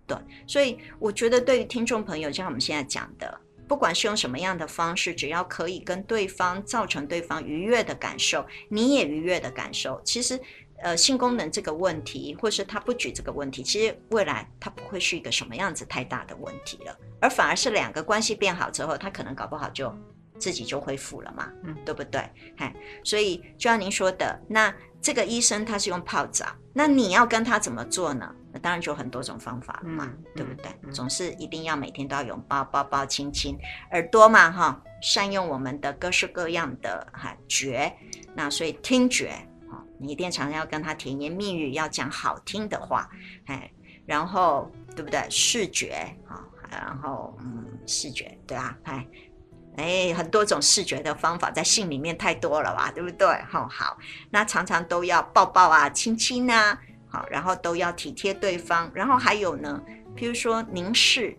Speaker 2: 对，所以我觉得对于听众朋友，就像我们现在讲的，不管是用什么样的方式，只要可以跟对方造成对方愉悦的感受，你也愉悦的感受，其实。呃，性功能这个问题，或是他不举这个问题，其实未来他不会是一个什么样子太大的问题了，而反而是两个关系变好之后，他可能搞不好就自己就恢复了嘛，嗯，对不对？嗨，所以就像您说的，那这个医生他是用泡澡，那你要跟他怎么做呢？那当然就有很多种方法了嘛，嗯、对不对？嗯、总是一定要每天都要拥抱、抱抱、亲亲，耳朵嘛，哈，善用我们的各式各样的哈觉，那所以听觉。你一定常常要跟他甜言蜜语，要讲好听的话，哎，然后对不对？视觉啊，然后嗯，视觉对啊，哎，哎，很多种视觉的方法在性里面太多了吧，对不对？好，好，那常常都要抱抱啊，亲亲啊，好，然后都要体贴对方，然后还有呢，譬如说凝视，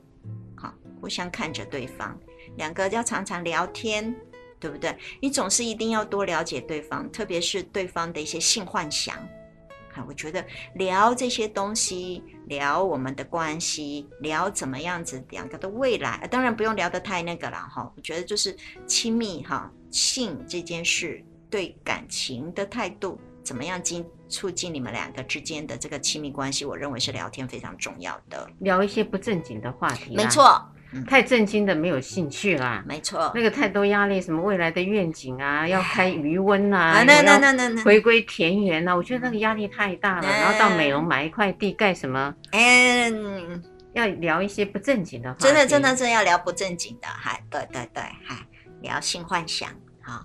Speaker 2: 好，互相看着对方，两个要常常聊天。对不对？你总是一定要多了解对方，特别是对方的一些性幻想。啊，我觉得聊这些东西，聊我们的关系，聊怎么样子两个的未来，当然不用聊得太那个了哈。我觉得就是亲密哈，性这件事对感情的态度，怎么样进促进你们两个之间的这个亲密关系，我认为是聊天非常重要的。
Speaker 1: 聊一些不正经的话题，
Speaker 2: 没错。
Speaker 1: 太震惊的没有兴趣啦，
Speaker 2: 没错，
Speaker 1: 那个太多压力，什么未来的愿景啊，要开鱼塭啊，
Speaker 2: 那那那那
Speaker 1: 回归田园啊，我觉得那个压力太大了。然后到美容买一块地盖什么？嗯，要聊一些不正经的话，
Speaker 2: 真的真的真要聊不正经的，嗨，对对对，嗨，聊性幻想，哈，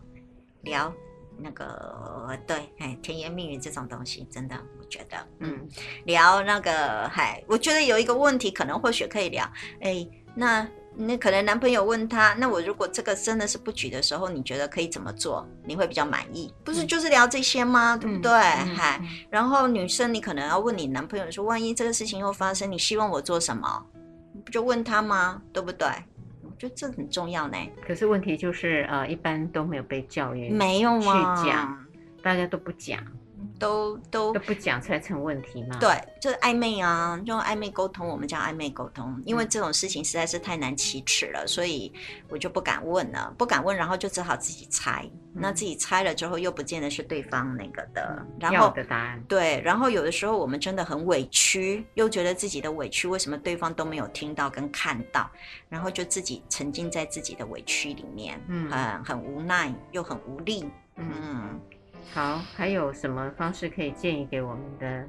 Speaker 2: 聊那个对，哎，甜言蜜语这种东西，真的，我觉得，嗯，聊那个，嗨，我觉得有一个问题，可能或许可以聊，哎。那那可能男朋友问他，那我如果这个真的是不举的时候，你觉得可以怎么做？你会比较满意？不是就是聊这些吗？嗯、对不对？嗨、嗯，嗯、然后女生你可能要问你男朋友说，万一这个事情又发生，你希望我做什么？不就问他吗？对不对？我觉得这很重要呢。
Speaker 1: 可是问题就是，呃，一般都没有被教育，
Speaker 2: 没有啊，
Speaker 1: 去讲，大家都不讲。
Speaker 2: 都都
Speaker 1: 都不讲才成问题吗？
Speaker 2: 对，就是暧昧啊，用暧昧沟通，我们叫暧昧沟通。因为这种事情实在是太难启齿了，所以我就不敢问了，不敢问，然后就只好自己猜。嗯、那自己猜了之后，又不见得是对方那个的，然后
Speaker 1: 要的答案。
Speaker 2: 对，然后有的时候我们真的很委屈，又觉得自己的委屈为什么对方都没有听到跟看到，然后就自己沉浸在自己的委屈里面，嗯，很很无奈又很无力，嗯。嗯
Speaker 1: 好，还有什么方式可以建议给我们的？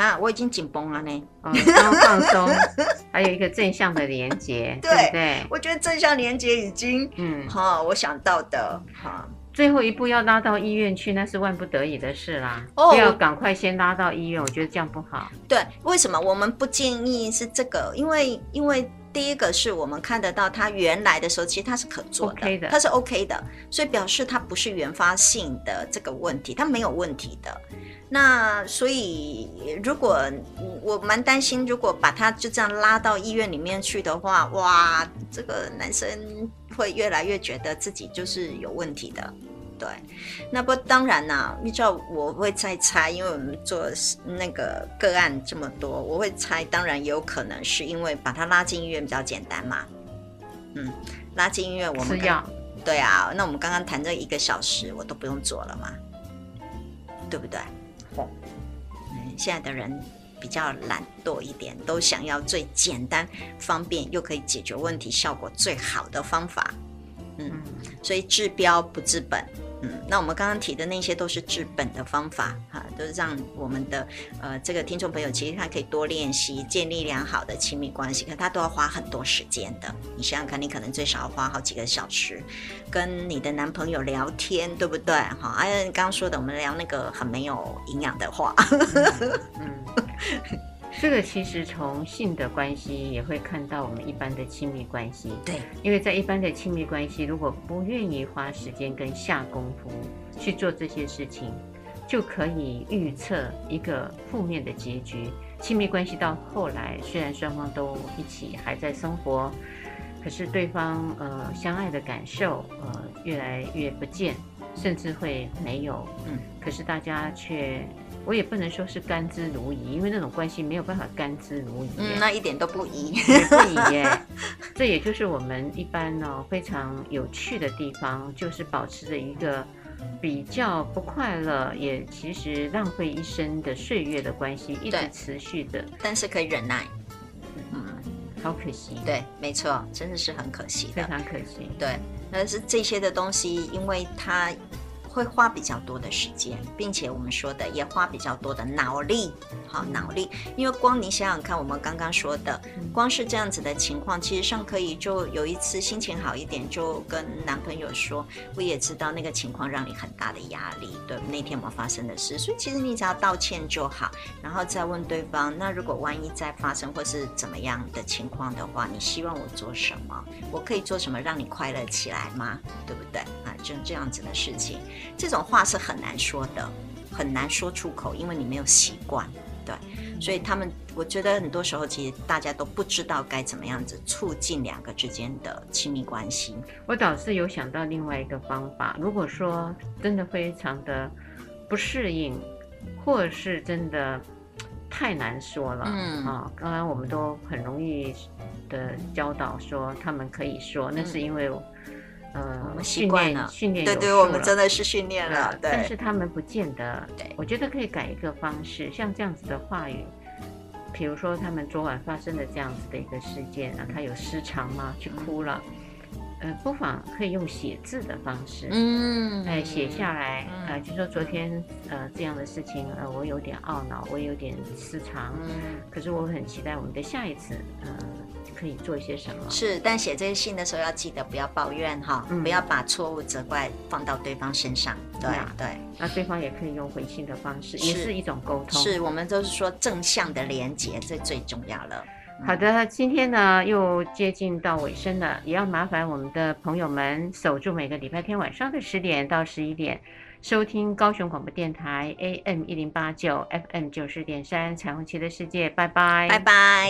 Speaker 2: 啊，我已经紧绷了呢。
Speaker 1: 哦，刚放松，还有一个正向的连接，对不对？
Speaker 2: 我觉得正向连接已经，嗯，好，我想到的，好。
Speaker 1: 最后一步要拉到医院去，那是万不得已的事啦。哦，要赶快先拉到医院，我觉得这样不好。
Speaker 2: 对，为什么我们不建议是这个？因为，因为第一个是我们看得到他原来的时候，其实他是可做的他是 OK 的，所以表示他不是原发性的这个问题，他没有问题的。那所以，如果我蛮担心，如果把他就这样拉到医院里面去的话，哇，这个男生会越来越觉得自己就是有问题的。对，那不当然啦，你知道我会再猜，因为我们做那个个案这么多，我会猜，当然也有可能是因为把他拉进医院比较简单嘛。嗯，拉进医院我们要对啊，那我们刚刚谈这一个小时，我都不用做了嘛，对不对？哦，嗯，现在的人比较懒惰一点，都想要最简单、方便又可以解决问题、效果最好的方法。嗯，所以治标不治本。嗯，那我们刚刚提的那些都是治本的方法，哈，都是让我们的呃这个听众朋友其实他可以多练习建立良好的亲密关系，可他都要花很多时间的。你想想看，你可能最少要花好几个小时跟你的男朋友聊天，对不对？哈，哎，你刚刚说的，我们聊那个很没有营养的话。
Speaker 1: 嗯。嗯 这个其实从性的关系也会看到我们一般的亲密关系。
Speaker 2: 对，
Speaker 1: 因为在一般的亲密关系，如果不愿意花时间跟下功夫去做这些事情，就可以预测一个负面的结局。亲密关系到后来，虽然双方都一起还在生活，可是对方呃相爱的感受呃越来越不见，甚至会没有。嗯，可是大家却。我也不能说是甘之如饴，因为那种关系没有办法甘之如饴。
Speaker 2: 嗯，那一点都不飴，
Speaker 1: 不宜耶。这也就是我们一般呢非常有趣的地方，就是保持着一个比较不快乐，也其实浪费一生的岁月的关系，一直持续的。
Speaker 2: 但是可以忍耐。
Speaker 1: 嗯，好可惜。
Speaker 2: 对，没错，真的是很可惜，
Speaker 1: 非常可惜。
Speaker 2: 对，但是这些的东西，因为它。会花比较多的时间，并且我们说的也花比较多的脑力，好脑力，因为光你想想看，我们刚刚说的，光是这样子的情况，其实上可以就有一次心情好一点，就跟男朋友说，我也知道那个情况让你很大的压力，对，那天我们发生的事，所以其实你只要道歉就好，然后再问对方，那如果万一再发生或是怎么样的情况的话，你希望我做什么？我可以做什么让你快乐起来吗？对不对？啊，就这样子的事情。这种话是很难说的，很难说出口，因为你没有习惯，对，所以他们，我觉得很多时候其实大家都不知道该怎么样子促进两个之间的亲密关系。
Speaker 1: 我倒是有想到另外一个方法，如果说真的非常的不适应，或者是真的太难说了，嗯啊，刚刚我们都很容易的教导说他们可以说，那是因为。呃，
Speaker 2: 我们习惯了，
Speaker 1: 训练，
Speaker 2: 对对，我们真的是训练了。对，
Speaker 1: 但是他们不见得。对，我觉得可以改一个方式，像这样子的话语，比如说他们昨晚发生的这样子的一个事件啊，他有失常吗？去哭了，呃，不妨可以用写字的方式，嗯，哎，写下来，啊，就说昨天呃这样的事情，呃，我有点懊恼，我有点失常，嗯，可是我很期待我们的下一次，嗯。可以做一些什么？
Speaker 2: 是，但写这些信的时候要记得不要抱怨哈，嗯、不要把错误责怪放到对方身上。对、嗯、对，
Speaker 1: 那对方也可以用回信的方式，也是一种沟通。
Speaker 2: 是我们都是说正向的连接，这最重要了。
Speaker 1: 嗯、好的，今天呢又接近到尾声了，也要麻烦我们的朋友们守住每个礼拜天晚上的十点到十一点，收听高雄广播电台 AM 一零八九 FM 九十点三彩虹旗的世界。拜拜，
Speaker 2: 拜拜。